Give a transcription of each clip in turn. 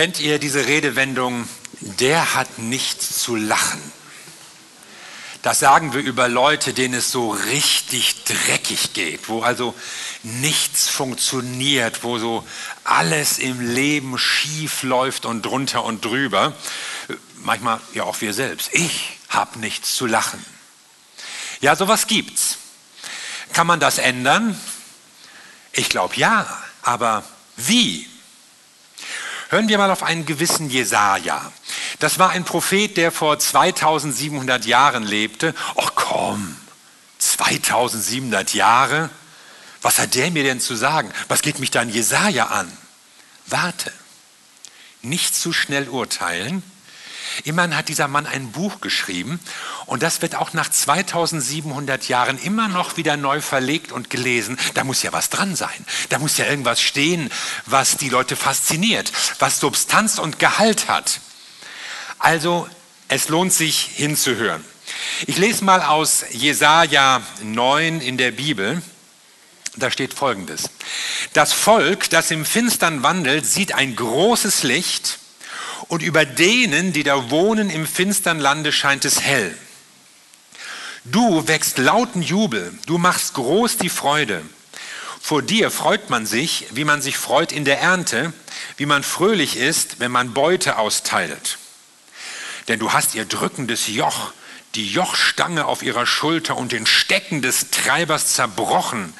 Kennt ihr diese Redewendung, der hat nichts zu lachen? Das sagen wir über Leute, denen es so richtig dreckig geht, wo also nichts funktioniert, wo so alles im Leben schief läuft und drunter und drüber. Manchmal ja auch wir selbst. Ich habe nichts zu lachen. Ja, sowas gibt's. Kann man das ändern? Ich glaube ja, aber wie? Hören wir mal auf einen gewissen Jesaja. Das war ein Prophet, der vor 2700 Jahren lebte. Ach komm, 2700 Jahre? Was hat der mir denn zu sagen? Was geht mich dann Jesaja an? Warte, nicht zu schnell urteilen. Immerhin hat dieser Mann ein Buch geschrieben und das wird auch nach 2700 Jahren immer noch wieder neu verlegt und gelesen. Da muss ja was dran sein. Da muss ja irgendwas stehen, was die Leute fasziniert, was Substanz und Gehalt hat. Also, es lohnt sich hinzuhören. Ich lese mal aus Jesaja 9 in der Bibel. Da steht folgendes: Das Volk, das im Finstern wandelt, sieht ein großes Licht und über denen, die da wohnen im finstern Lande, scheint es hell. Du wächst lauten Jubel, du machst groß die Freude. Vor dir freut man sich, wie man sich freut in der Ernte, wie man fröhlich ist, wenn man Beute austeilt. Denn du hast ihr drückendes Joch, die Jochstange auf ihrer Schulter und den Stecken des Treibers zerbrochen,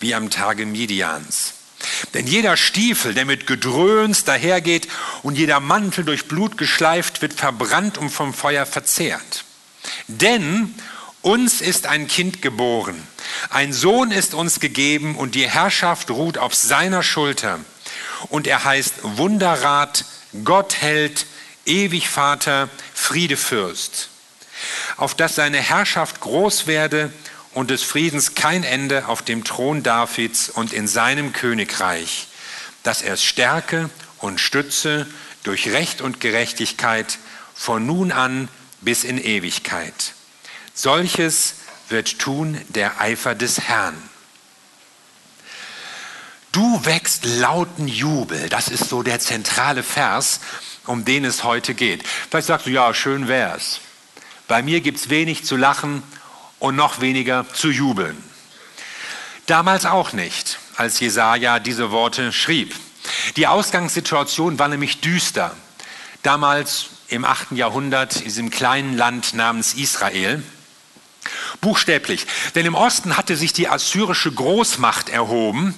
wie am Tage Midians. Denn jeder Stiefel, der mit Gedröhns dahergeht und jeder Mantel durch Blut geschleift, wird verbrannt und vom Feuer verzehrt. Denn uns ist ein Kind geboren, ein Sohn ist uns gegeben und die Herrschaft ruht auf seiner Schulter. Und er heißt Wunderrat, Gottheld, ewig Vater, Friedefürst. Auf dass seine Herrschaft groß werde und des Friedens kein Ende auf dem Thron Davids und in seinem Königreich, dass er es stärke und stütze durch Recht und Gerechtigkeit von nun an bis in Ewigkeit. Solches wird tun der Eifer des Herrn. Du wächst lauten Jubel. Das ist so der zentrale Vers, um den es heute geht. Vielleicht sagst du, ja, schön wär's. Bei mir gibt es wenig zu lachen und noch weniger zu jubeln. Damals auch nicht, als Jesaja diese Worte schrieb. Die Ausgangssituation war nämlich düster. Damals im 8. Jahrhundert in diesem kleinen Land namens Israel. Buchstäblich. Denn im Osten hatte sich die assyrische Großmacht erhoben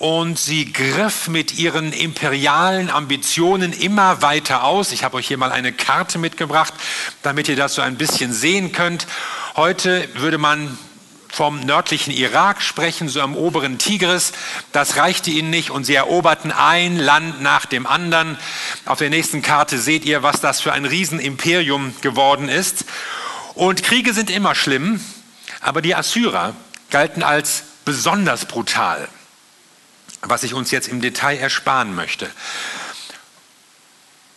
und sie griff mit ihren imperialen Ambitionen immer weiter aus. Ich habe euch hier mal eine Karte mitgebracht, damit ihr das so ein bisschen sehen könnt. Heute würde man vom nördlichen Irak sprechen, so am oberen Tigris. Das reichte ihnen nicht und sie eroberten ein Land nach dem anderen. Auf der nächsten Karte seht ihr, was das für ein Riesenimperium geworden ist. Und Kriege sind immer schlimm, aber die Assyrer galten als besonders brutal, was ich uns jetzt im Detail ersparen möchte.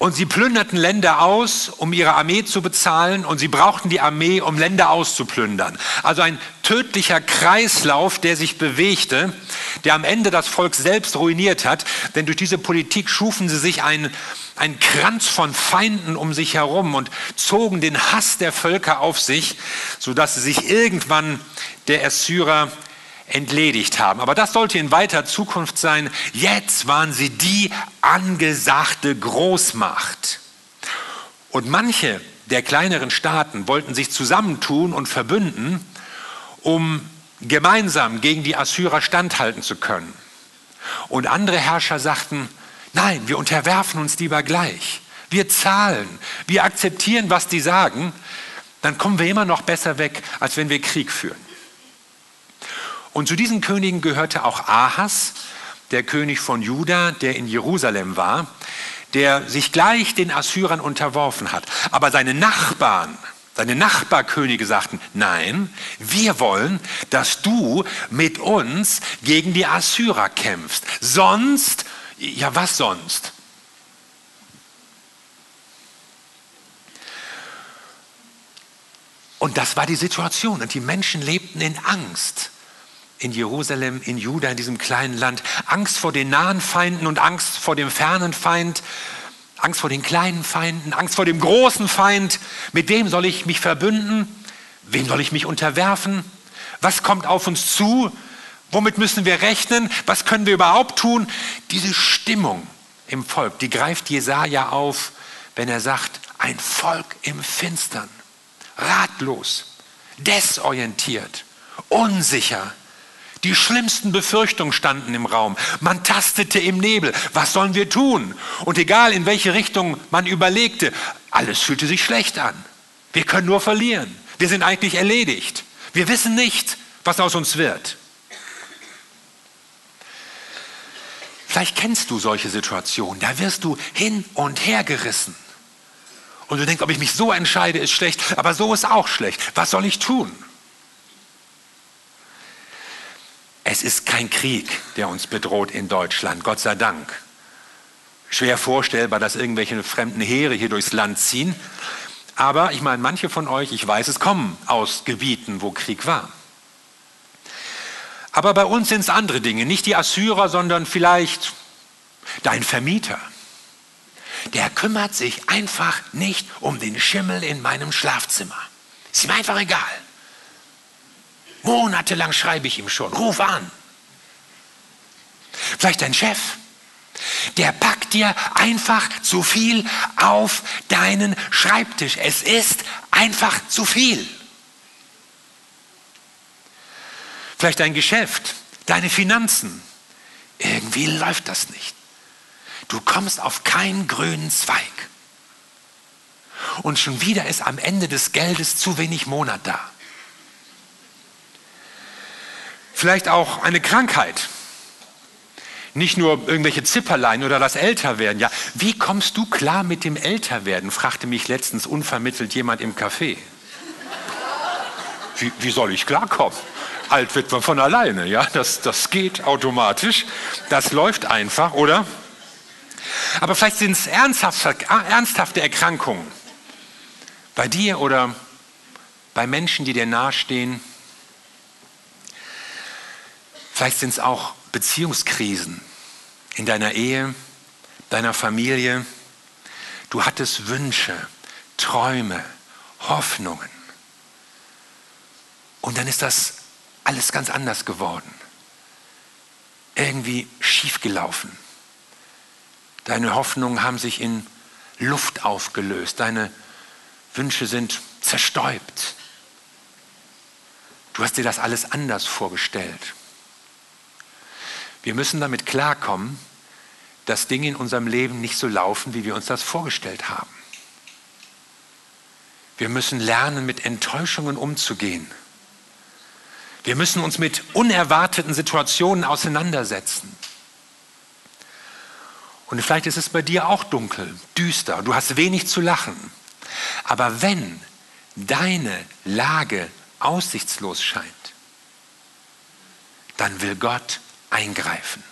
Und sie plünderten Länder aus, um ihre Armee zu bezahlen, und sie brauchten die Armee, um Länder auszuplündern. Also ein tödlicher Kreislauf, der sich bewegte, der am Ende das Volk selbst ruiniert hat, denn durch diese Politik schufen sie sich einen, einen Kranz von Feinden um sich herum und zogen den Hass der Völker auf sich, sodass sie sich irgendwann der Assyrer entledigt haben. Aber das sollte in weiter Zukunft sein. Jetzt waren sie die angesagte Großmacht. Und manche der kleineren Staaten wollten sich zusammentun und verbünden, um gemeinsam gegen die Assyrer standhalten zu können. Und andere Herrscher sagten, nein, wir unterwerfen uns lieber gleich. Wir zahlen, wir akzeptieren, was die sagen, dann kommen wir immer noch besser weg, als wenn wir Krieg führen. Und zu diesen Königen gehörte auch Ahas, der König von Juda, der in Jerusalem war, der sich gleich den Assyrern unterworfen hat. Aber seine Nachbarn, seine Nachbarkönige sagten, nein, wir wollen, dass du mit uns gegen die Assyrer kämpfst. Sonst, ja was sonst? Und das war die Situation. Und die Menschen lebten in Angst in Jerusalem, in Juda, in diesem kleinen Land. Angst vor den nahen Feinden und Angst vor dem fernen Feind. Angst vor den kleinen Feinden, Angst vor dem großen Feind. Mit wem soll ich mich verbünden? Wem soll ich mich unterwerfen? Was kommt auf uns zu? Womit müssen wir rechnen? Was können wir überhaupt tun? Diese Stimmung im Volk, die greift Jesaja auf, wenn er sagt, ein Volk im Finstern, ratlos, desorientiert, unsicher. Die schlimmsten Befürchtungen standen im Raum. Man tastete im Nebel. Was sollen wir tun? Und egal in welche Richtung man überlegte, alles fühlte sich schlecht an. Wir können nur verlieren. Wir sind eigentlich erledigt. Wir wissen nicht, was aus uns wird. Vielleicht kennst du solche Situationen. Da wirst du hin und her gerissen. Und du denkst, ob ich mich so entscheide, ist schlecht, aber so ist auch schlecht. Was soll ich tun? Es ist kein Krieg, der uns bedroht in Deutschland, Gott sei Dank. Schwer vorstellbar, dass irgendwelche fremden Heere hier durchs Land ziehen. Aber ich meine, manche von euch, ich weiß es, kommen aus Gebieten, wo Krieg war. Aber bei uns sind es andere Dinge, nicht die Assyrer, sondern vielleicht dein Vermieter. Der kümmert sich einfach nicht um den Schimmel in meinem Schlafzimmer. Ist ihm einfach egal. Monatelang schreibe ich ihm schon, ruf an. Vielleicht dein Chef, der packt dir einfach zu viel auf deinen Schreibtisch. Es ist einfach zu viel. Vielleicht dein Geschäft, deine Finanzen. Irgendwie läuft das nicht. Du kommst auf keinen grünen Zweig. Und schon wieder ist am Ende des Geldes zu wenig Monat da. Vielleicht auch eine Krankheit. Nicht nur irgendwelche Zipperlein oder das Älterwerden. Ja, wie kommst du klar mit dem Älterwerden? fragte mich letztens unvermittelt jemand im Café. Wie, wie soll ich klarkommen? alt wird man von alleine. Ja? Das, das geht automatisch. Das läuft einfach, oder? Aber vielleicht sind es ernsthafte, ernsthafte Erkrankungen. Bei dir oder bei Menschen, die dir nahestehen. Vielleicht sind es auch Beziehungskrisen in deiner Ehe, deiner Familie. Du hattest Wünsche, Träume, Hoffnungen. Und dann ist das alles ganz anders geworden. Irgendwie schiefgelaufen. Deine Hoffnungen haben sich in Luft aufgelöst. Deine Wünsche sind zerstäubt. Du hast dir das alles anders vorgestellt. Wir müssen damit klarkommen, dass Dinge in unserem Leben nicht so laufen, wie wir uns das vorgestellt haben. Wir müssen lernen, mit Enttäuschungen umzugehen. Wir müssen uns mit unerwarteten Situationen auseinandersetzen. Und vielleicht ist es bei dir auch dunkel, düster, du hast wenig zu lachen. Aber wenn deine Lage aussichtslos scheint, dann will Gott eingreifen.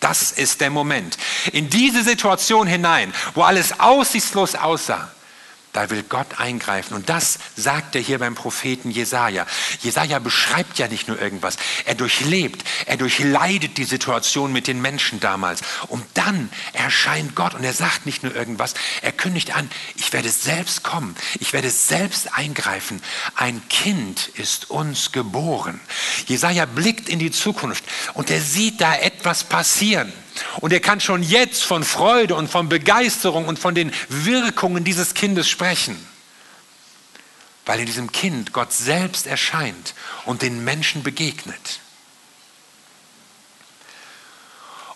Das ist der Moment. In diese Situation hinein, wo alles aussichtslos aussah, da will Gott eingreifen. Und das sagt er hier beim Propheten Jesaja. Jesaja beschreibt ja nicht nur irgendwas. Er durchlebt, er durchleidet die Situation mit den Menschen damals. Und dann erscheint Gott und er sagt nicht nur irgendwas. Er kündigt an, ich werde selbst kommen. Ich werde selbst eingreifen. Ein Kind ist uns geboren. Jesaja blickt in die Zukunft und er sieht da etwas passieren. Und er kann schon jetzt von Freude und von Begeisterung und von den Wirkungen dieses Kindes sprechen, weil in diesem Kind Gott selbst erscheint und den Menschen begegnet.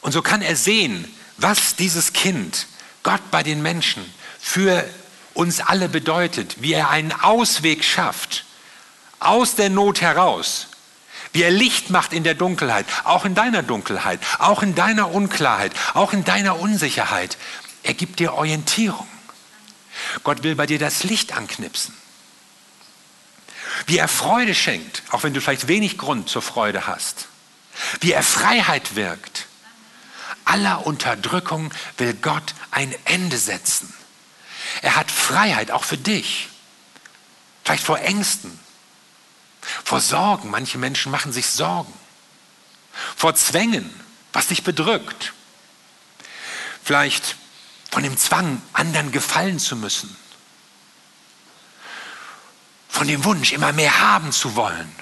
Und so kann er sehen, was dieses Kind, Gott bei den Menschen, für uns alle bedeutet, wie er einen Ausweg schafft, aus der Not heraus wie er Licht macht in der Dunkelheit, auch in deiner Dunkelheit, auch in deiner Unklarheit, auch in deiner Unsicherheit. Er gibt dir Orientierung. Gott will bei dir das Licht anknipsen. Wie er Freude schenkt, auch wenn du vielleicht wenig Grund zur Freude hast. Wie er Freiheit wirkt. Aller Unterdrückung will Gott ein Ende setzen. Er hat Freiheit auch für dich. Vielleicht vor Ängsten, vor Sorgen, manche Menschen machen sich Sorgen. Vor Zwängen, was dich bedrückt. Vielleicht von dem Zwang, anderen gefallen zu müssen, von dem Wunsch, immer mehr haben zu wollen,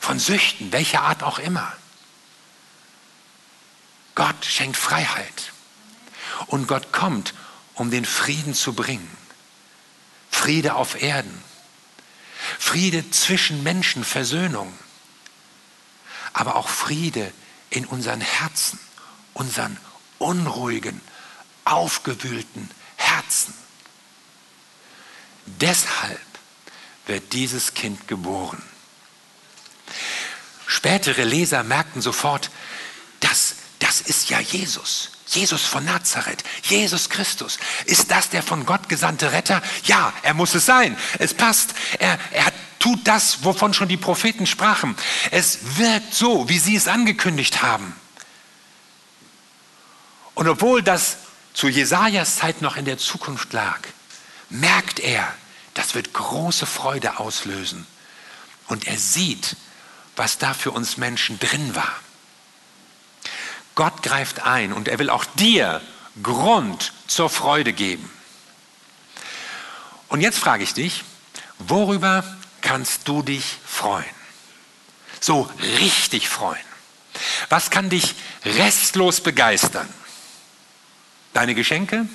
von Süchten, welcher Art auch immer. Gott schenkt Freiheit. Und Gott kommt, um den Frieden zu bringen. Friede auf Erden. Friede zwischen Menschen, Versöhnung. Aber auch Friede in unseren Herzen, unseren unruhigen, aufgewühlten Herzen. Deshalb wird dieses Kind geboren. Spätere Leser merkten sofort, das, das ist ja Jesus. Jesus von Nazareth, Jesus Christus. Ist das der von Gott gesandte Retter? Ja, er muss es sein. Es passt. Er, er tut das, wovon schon die Propheten sprachen. Es wirkt so, wie sie es angekündigt haben. Und obwohl das zu Jesajas Zeit noch in der Zukunft lag, merkt er, das wird große Freude auslösen. Und er sieht, was da für uns Menschen drin war. Gott greift ein und er will auch dir Grund zur Freude geben. Und jetzt frage ich dich, worüber kannst du dich freuen? So richtig freuen. Was kann dich restlos begeistern? Deine Geschenke?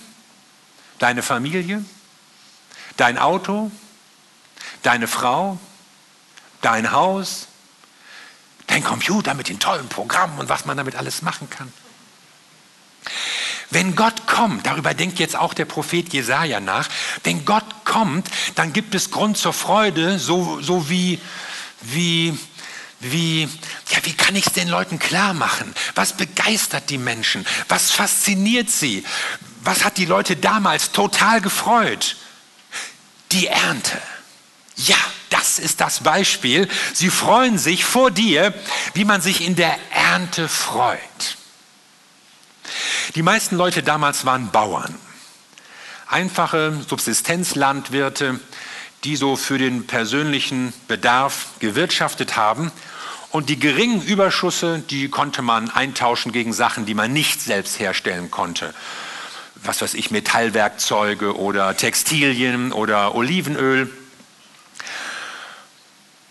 Deine Familie? Dein Auto? Deine Frau? Dein Haus? Dein Computer mit den tollen Programmen und was man damit alles machen kann? Wenn Gott kommt, darüber denkt jetzt auch der Prophet Jesaja nach, wenn Gott kommt, dann gibt es Grund zur Freude, so, so wie, wie, wie, ja, wie kann ich es den Leuten klar machen? Was begeistert die Menschen? Was fasziniert sie? Was hat die Leute damals total gefreut? Die Ernte. Ja, das ist das Beispiel. Sie freuen sich vor dir, wie man sich in der Ernte freut. Die meisten Leute damals waren Bauern. Einfache Subsistenzlandwirte, die so für den persönlichen Bedarf gewirtschaftet haben und die geringen Überschüsse, die konnte man eintauschen gegen Sachen, die man nicht selbst herstellen konnte. Was weiß ich, Metallwerkzeuge oder Textilien oder Olivenöl.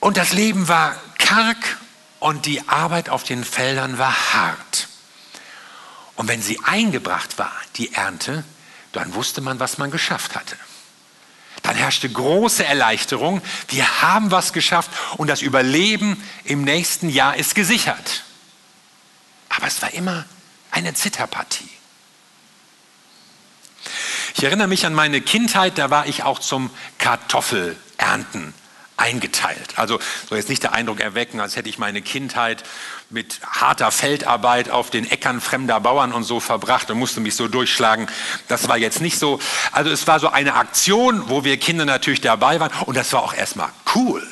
Und das Leben war karg und die Arbeit auf den Feldern war hart. Und wenn sie eingebracht war, die Ernte, dann wusste man, was man geschafft hatte dann herrschte große Erleichterung. Wir haben was geschafft und das Überleben im nächsten Jahr ist gesichert. Aber es war immer eine Zitterpartie. Ich erinnere mich an meine Kindheit, da war ich auch zum Kartoffelernten eingeteilt. Also soll jetzt nicht der Eindruck erwecken, als hätte ich meine Kindheit mit harter Feldarbeit auf den Äckern fremder Bauern und so verbracht und musste mich so durchschlagen. Das war jetzt nicht so. Also es war so eine Aktion, wo wir Kinder natürlich dabei waren und das war auch erstmal cool.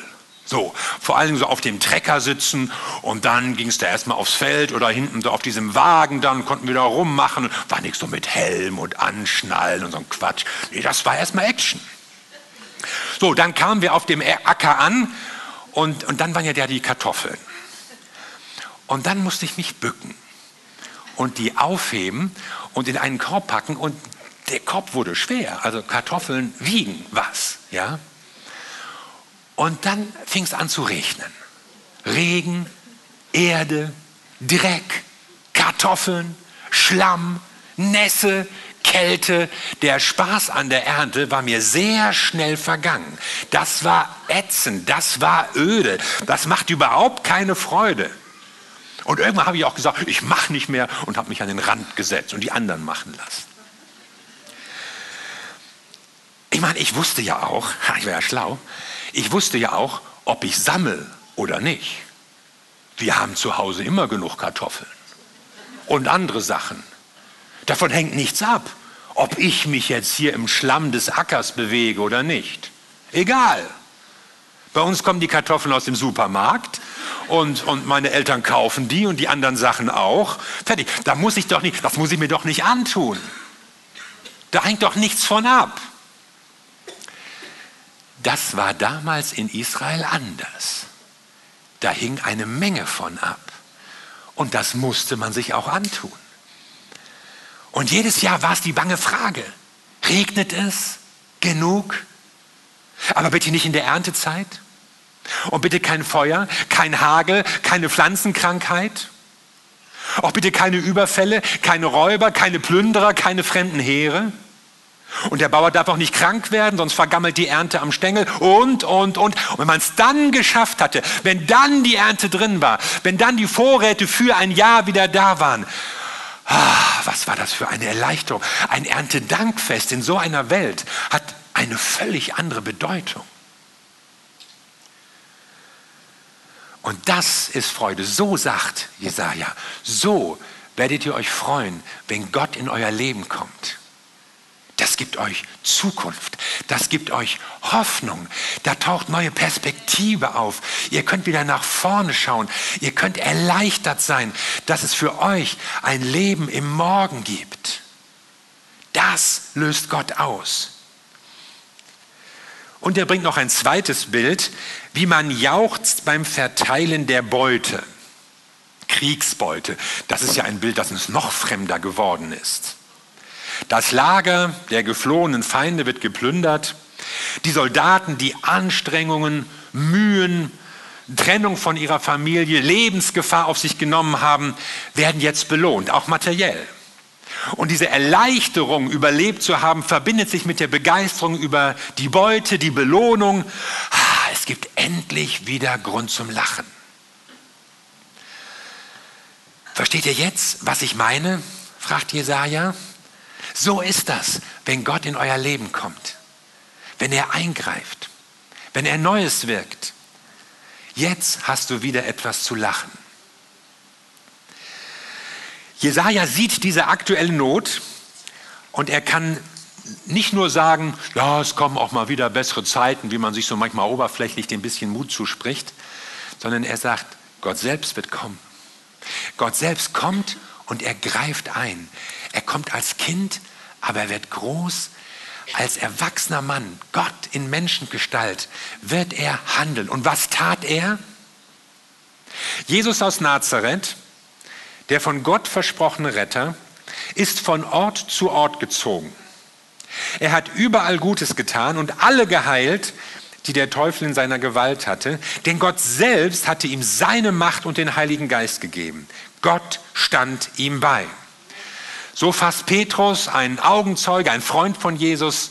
So, vor allem so auf dem Trecker sitzen und dann ging es da erstmal aufs Feld oder hinten so auf diesem Wagen, dann konnten wir da rummachen. War nichts so mit Helm und Anschnallen und so ein Quatsch. Nee, das war erstmal Action. So, dann kamen wir auf dem Acker an und, und dann waren ja da die Kartoffeln. Und dann musste ich mich bücken und die aufheben und in einen Korb packen und der Korb wurde schwer. Also Kartoffeln wiegen was, ja. Und dann fing es an zu regnen. Regen, Erde, Dreck, Kartoffeln, Schlamm, Nässe, Kälte, der Spaß an der Ernte war mir sehr schnell vergangen. Das war ätzend, das war öde, das macht überhaupt keine Freude. Und irgendwann habe ich auch gesagt, ich mache nicht mehr und habe mich an den Rand gesetzt und die anderen machen lassen. Ich meine, ich wusste ja auch, ich war ja schlau, ich wusste ja auch, ob ich sammle oder nicht. Wir haben zu Hause immer genug Kartoffeln und andere Sachen. Davon hängt nichts ab, ob ich mich jetzt hier im Schlamm des Ackers bewege oder nicht. Egal. Bei uns kommen die Kartoffeln aus dem Supermarkt und, und meine Eltern kaufen die und die anderen Sachen auch. Fertig. Da muss ich doch nicht, das muss ich mir doch nicht antun. Da hängt doch nichts von ab. Das war damals in Israel anders. Da hing eine Menge von ab. Und das musste man sich auch antun. Und jedes Jahr war es die bange Frage, regnet es genug? Aber bitte nicht in der Erntezeit? Und bitte kein Feuer, kein Hagel, keine Pflanzenkrankheit? Auch bitte keine Überfälle, keine Räuber, keine Plünderer, keine fremden Heere? Und der Bauer darf auch nicht krank werden, sonst vergammelt die Ernte am Stängel und, und, und. Und wenn man es dann geschafft hatte, wenn dann die Ernte drin war, wenn dann die Vorräte für ein Jahr wieder da waren, ah, was war das für eine Erleichterung. Ein Erntedankfest in so einer Welt hat eine völlig andere Bedeutung. Und das ist Freude. So sagt Jesaja. So werdet ihr euch freuen, wenn Gott in euer Leben kommt. Gibt euch Zukunft. Das gibt euch Hoffnung. Da taucht neue Perspektive auf. Ihr könnt wieder nach vorne schauen. Ihr könnt erleichtert sein, dass es für euch ein Leben im Morgen gibt. Das löst Gott aus. Und er bringt noch ein zweites Bild, wie man jauchzt beim Verteilen der Beute. Kriegsbeute. Das ist ja ein Bild, das uns noch fremder geworden ist. Das Lager der geflohenen Feinde wird geplündert. Die Soldaten, die Anstrengungen, Mühen, Trennung von ihrer Familie, Lebensgefahr auf sich genommen haben, werden jetzt belohnt, auch materiell. Und diese Erleichterung, überlebt zu haben, verbindet sich mit der Begeisterung über die Beute, die Belohnung. Es gibt endlich wieder Grund zum Lachen. Versteht ihr jetzt, was ich meine? fragt Jesaja. So ist das, wenn Gott in euer Leben kommt, wenn er eingreift, wenn er Neues wirkt. Jetzt hast du wieder etwas zu lachen. Jesaja sieht diese aktuelle Not und er kann nicht nur sagen, ja, es kommen auch mal wieder bessere Zeiten, wie man sich so manchmal oberflächlich dem bisschen Mut zuspricht, sondern er sagt, Gott selbst wird kommen. Gott selbst kommt und er greift ein. Er kommt als Kind, aber er wird groß. Als erwachsener Mann, Gott in Menschengestalt, wird er handeln. Und was tat er? Jesus aus Nazareth, der von Gott versprochene Retter, ist von Ort zu Ort gezogen. Er hat überall Gutes getan und alle geheilt, die der Teufel in seiner Gewalt hatte, denn Gott selbst hatte ihm seine Macht und den Heiligen Geist gegeben. Gott stand ihm bei. So fasst Petrus, ein Augenzeuge, ein Freund von Jesus,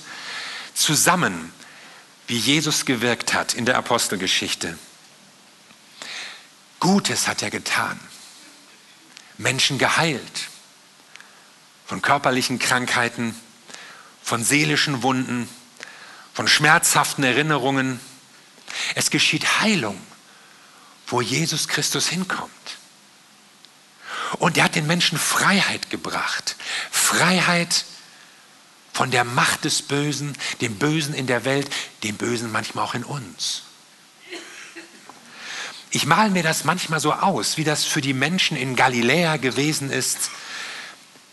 zusammen, wie Jesus gewirkt hat in der Apostelgeschichte. Gutes hat er getan. Menschen geheilt von körperlichen Krankheiten, von seelischen Wunden, von schmerzhaften Erinnerungen. Es geschieht Heilung, wo Jesus Christus hinkommt. Und er hat den Menschen Freiheit gebracht. Freiheit von der Macht des Bösen, dem Bösen in der Welt, dem Bösen manchmal auch in uns. Ich male mir das manchmal so aus, wie das für die Menschen in Galiläa gewesen ist,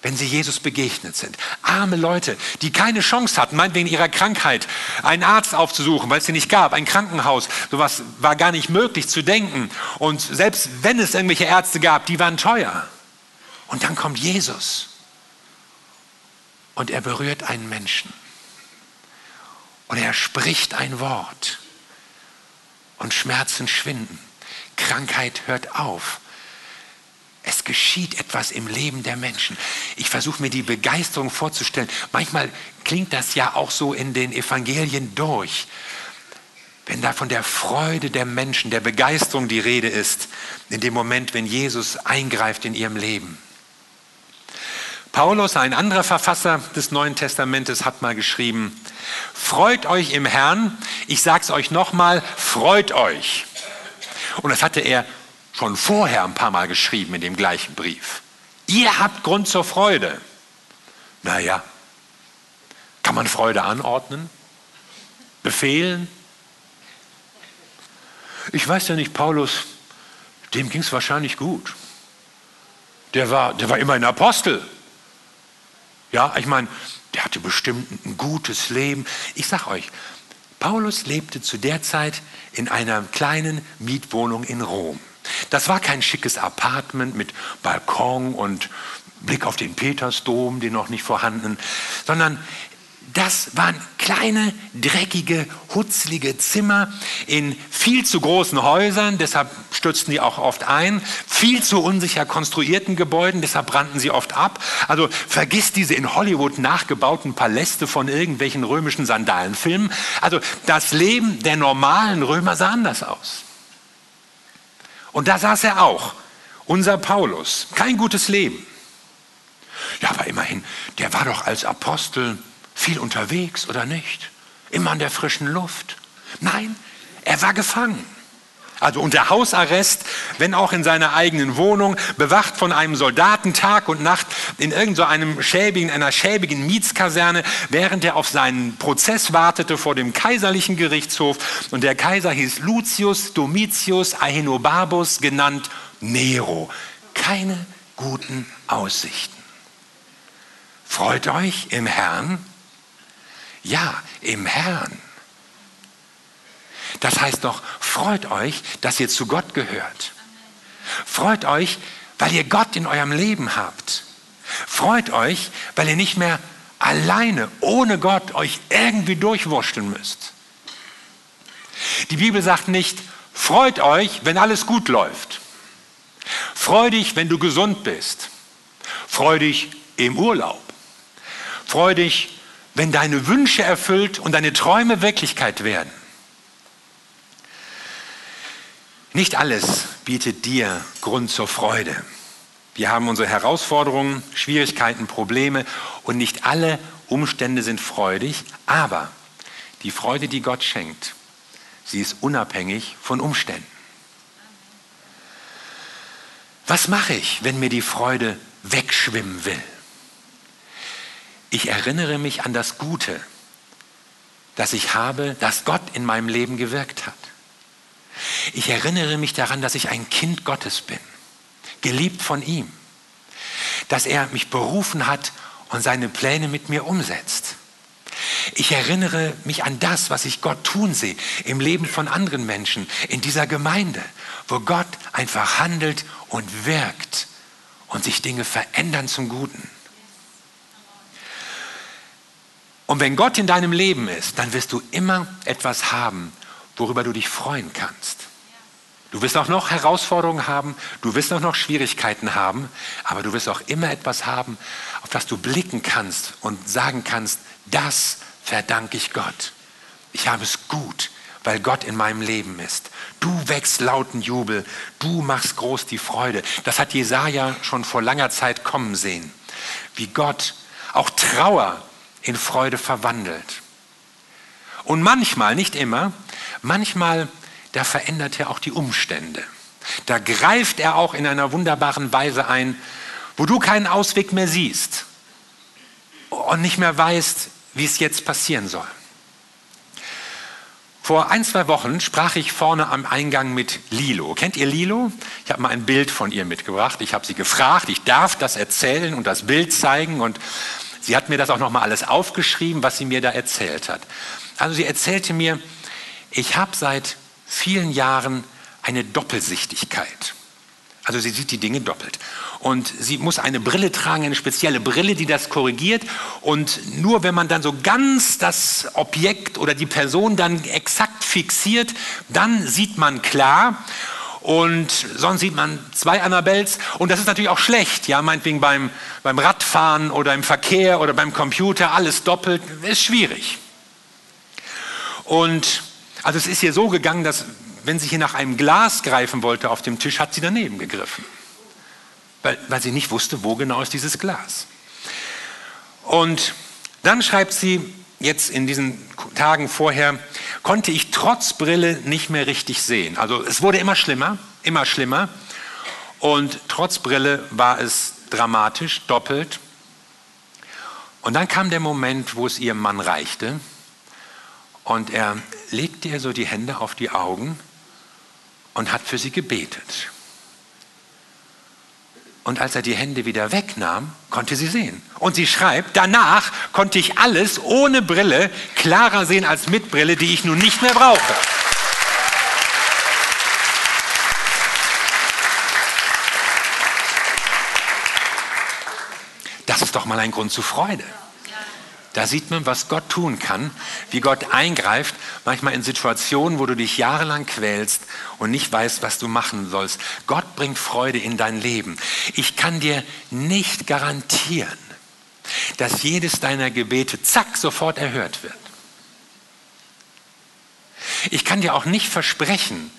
wenn sie Jesus begegnet sind. Arme Leute, die keine Chance hatten, meinetwegen ihrer Krankheit, einen Arzt aufzusuchen, weil es sie nicht gab, ein Krankenhaus, sowas war gar nicht möglich zu denken. Und selbst wenn es irgendwelche Ärzte gab, die waren teuer. Und dann kommt Jesus und er berührt einen Menschen. Und er spricht ein Wort und Schmerzen schwinden. Krankheit hört auf. Es geschieht etwas im Leben der Menschen. Ich versuche mir die Begeisterung vorzustellen. Manchmal klingt das ja auch so in den Evangelien durch. Wenn da von der Freude der Menschen, der Begeisterung die Rede ist, in dem Moment, wenn Jesus eingreift in ihrem Leben. Paulus, ein anderer Verfasser des Neuen Testamentes, hat mal geschrieben, freut euch im Herrn, ich sage es euch nochmal, freut euch. Und das hatte er schon vorher ein paar Mal geschrieben in dem gleichen Brief. Ihr habt Grund zur Freude. Naja, kann man Freude anordnen? Befehlen? Ich weiß ja nicht, Paulus, dem ging es wahrscheinlich gut. Der war, der war immer ein Apostel. Ja, ich meine, der hatte bestimmt ein gutes Leben. Ich sag euch, Paulus lebte zu der Zeit in einer kleinen Mietwohnung in Rom. Das war kein schickes Apartment mit Balkon und Blick auf den Petersdom, den noch nicht vorhandenen, sondern das waren kleine, dreckige, hutzlige Zimmer in viel zu großen Häusern, deshalb stürzten die auch oft ein, viel zu unsicher konstruierten Gebäuden, deshalb brannten sie oft ab. Also vergiss diese in Hollywood nachgebauten Paläste von irgendwelchen römischen Sandalenfilmen. Also das Leben der normalen Römer sah anders aus. Und da saß er auch, unser Paulus. Kein gutes Leben. Ja, aber immerhin, der war doch als Apostel viel unterwegs oder nicht? Immer an der frischen Luft? Nein, er war gefangen. Also unter Hausarrest, wenn auch in seiner eigenen Wohnung, bewacht von einem Soldaten Tag und Nacht in irgendeinem so schäbigen, einer schäbigen Mietskaserne, während er auf seinen Prozess wartete vor dem kaiserlichen Gerichtshof. Und der Kaiser hieß Lucius Domitius Ahenobarbus, genannt Nero. Keine guten Aussichten. Freut euch im Herrn, ja, im Herrn. Das heißt doch, freut euch, dass ihr zu Gott gehört. Freut euch, weil ihr Gott in eurem Leben habt. Freut euch, weil ihr nicht mehr alleine, ohne Gott, euch irgendwie durchwurschteln müsst. Die Bibel sagt nicht, freut euch, wenn alles gut läuft. Freu dich, wenn du gesund bist. Freu dich im Urlaub. Freu dich, wenn deine Wünsche erfüllt und deine Träume Wirklichkeit werden. Nicht alles bietet dir Grund zur Freude. Wir haben unsere Herausforderungen, Schwierigkeiten, Probleme und nicht alle Umstände sind freudig, aber die Freude, die Gott schenkt, sie ist unabhängig von Umständen. Was mache ich, wenn mir die Freude wegschwimmen will? ich erinnere mich an das Gute, das ich habe, das Gott in meinem Leben gewirkt hat. Ich erinnere mich daran, dass ich ein Kind Gottes bin, geliebt von ihm, dass er mich berufen hat und seine Pläne mit mir umsetzt. Ich erinnere mich an das, was ich Gott tun sehe im Leben von anderen Menschen, in dieser Gemeinde, wo Gott einfach handelt und wirkt und sich Dinge verändern zum Guten. Und wenn Gott in deinem Leben ist, dann wirst du immer etwas haben, worüber du dich freuen kannst. Du wirst auch noch Herausforderungen haben, du wirst auch noch Schwierigkeiten haben, aber du wirst auch immer etwas haben, auf das du blicken kannst und sagen kannst, das verdanke ich Gott. Ich habe es gut, weil Gott in meinem Leben ist. Du wächst lauten Jubel, du machst groß die Freude. Das hat Jesaja schon vor langer Zeit kommen sehen. Wie Gott auch Trauer in Freude verwandelt. Und manchmal, nicht immer, manchmal, da verändert er auch die Umstände. Da greift er auch in einer wunderbaren Weise ein, wo du keinen Ausweg mehr siehst und nicht mehr weißt, wie es jetzt passieren soll. Vor ein, zwei Wochen sprach ich vorne am Eingang mit Lilo. Kennt ihr Lilo? Ich habe mal ein Bild von ihr mitgebracht. Ich habe sie gefragt, ich darf das erzählen und das Bild zeigen. Und Sie hat mir das auch nochmal alles aufgeschrieben, was sie mir da erzählt hat. Also sie erzählte mir, ich habe seit vielen Jahren eine Doppelsichtigkeit. Also sie sieht die Dinge doppelt. Und sie muss eine Brille tragen, eine spezielle Brille, die das korrigiert. Und nur wenn man dann so ganz das Objekt oder die Person dann exakt fixiert, dann sieht man klar und sonst sieht man zwei Annabels und das ist natürlich auch schlecht, ja, meinetwegen beim, beim Radfahren oder im Verkehr oder beim Computer, alles doppelt, ist schwierig. Und also es ist hier so gegangen, dass wenn sie hier nach einem Glas greifen wollte auf dem Tisch, hat sie daneben gegriffen, weil, weil sie nicht wusste, wo genau ist dieses Glas. Und dann schreibt sie jetzt in diesen Tagen vorher, konnte ich trotz Brille nicht mehr richtig sehen. Also es wurde immer schlimmer, immer schlimmer. Und trotz Brille war es dramatisch, doppelt. Und dann kam der Moment, wo es ihrem Mann reichte. Und er legte ihr so die Hände auf die Augen und hat für sie gebetet. Und als er die Hände wieder wegnahm, konnte sie sehen. Und sie schreibt, danach konnte ich alles ohne Brille klarer sehen als mit Brille, die ich nun nicht mehr brauche. Das ist doch mal ein Grund zur Freude. Da sieht man, was Gott tun kann, wie Gott eingreift, manchmal in Situationen, wo du dich jahrelang quälst und nicht weißt, was du machen sollst. Gott bringt Freude in dein Leben. Ich kann dir nicht garantieren, dass jedes deiner Gebete zack sofort erhört wird. Ich kann dir auch nicht versprechen,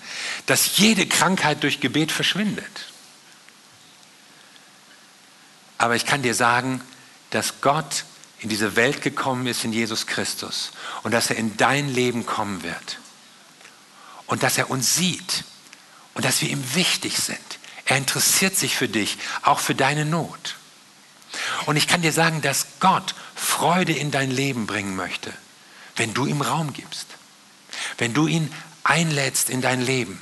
dass jede Krankheit durch Gebet verschwindet. Aber ich kann dir sagen, dass Gott in diese Welt gekommen ist in Jesus Christus. Und dass er in dein Leben kommen wird. Und dass er uns sieht. Und dass wir ihm wichtig sind. Er interessiert sich für dich, auch für deine Not. Und ich kann dir sagen, dass Gott Freude in dein Leben bringen möchte, wenn du ihm Raum gibst, wenn du ihn einlädst in dein Leben,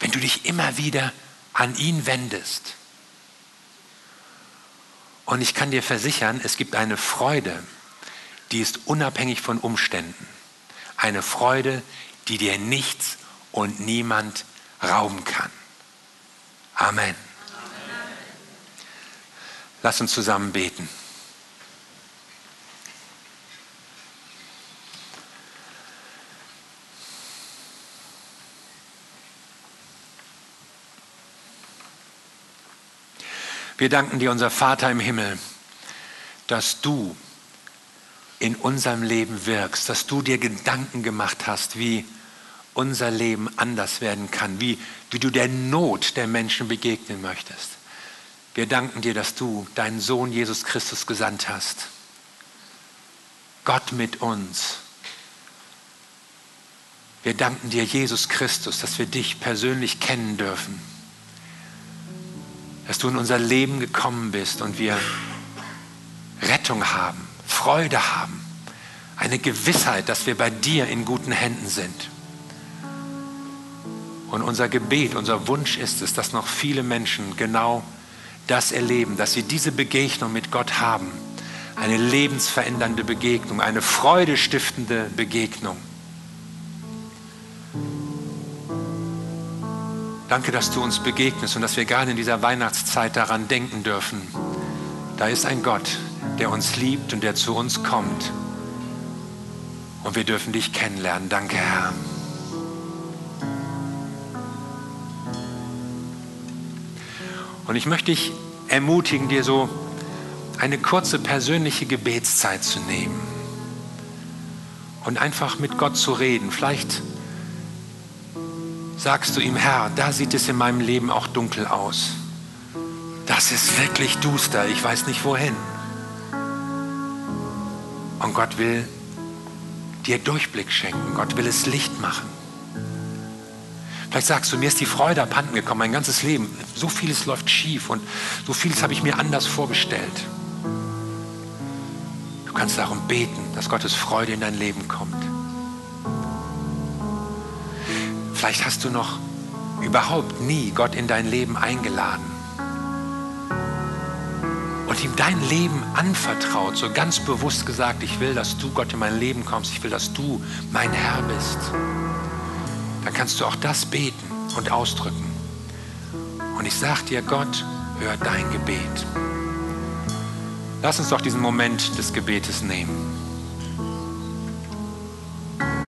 wenn du dich immer wieder an ihn wendest und ich kann dir versichern, es gibt eine Freude, die ist unabhängig von Umständen. Eine Freude, die dir nichts und niemand rauben kann. Amen. Amen. Lass uns zusammen beten. Wir danken dir, unser Vater im Himmel, dass du in unserem Leben wirkst, dass du dir Gedanken gemacht hast, wie unser Leben anders werden kann, wie, wie du der Not der Menschen begegnen möchtest. Wir danken dir, dass du deinen Sohn Jesus Christus gesandt hast. Gott mit uns. Wir danken dir, Jesus Christus, dass wir dich persönlich kennen dürfen dass du in unser Leben gekommen bist und wir Rettung haben, Freude haben, eine Gewissheit, dass wir bei dir in guten Händen sind. Und unser Gebet, unser Wunsch ist es, dass noch viele Menschen genau das erleben, dass sie diese Begegnung mit Gott haben. Eine lebensverändernde Begegnung, eine freudestiftende Begegnung. Danke, dass du uns begegnest und dass wir gerade in dieser Weihnachtszeit daran denken dürfen. Da ist ein Gott, der uns liebt und der zu uns kommt. Und wir dürfen dich kennenlernen. Danke, Herr. Und ich möchte dich ermutigen, dir so eine kurze persönliche Gebetszeit zu nehmen und einfach mit Gott zu reden. Vielleicht sagst du ihm, Herr, da sieht es in meinem Leben auch dunkel aus. Das ist wirklich duster, ich weiß nicht wohin. Und Gott will dir Durchblick schenken, Gott will es Licht machen. Vielleicht sagst du, mir ist die Freude abhanden gekommen, mein ganzes Leben. So vieles läuft schief und so vieles habe ich mir anders vorgestellt. Du kannst darum beten, dass Gottes Freude in dein Leben kommt. Vielleicht hast du noch überhaupt nie Gott in dein Leben eingeladen und ihm dein Leben anvertraut, so ganz bewusst gesagt, ich will, dass du Gott in mein Leben kommst, ich will, dass du mein Herr bist. Dann kannst du auch das beten und ausdrücken. Und ich sage dir, Gott hört dein Gebet. Lass uns doch diesen Moment des Gebetes nehmen.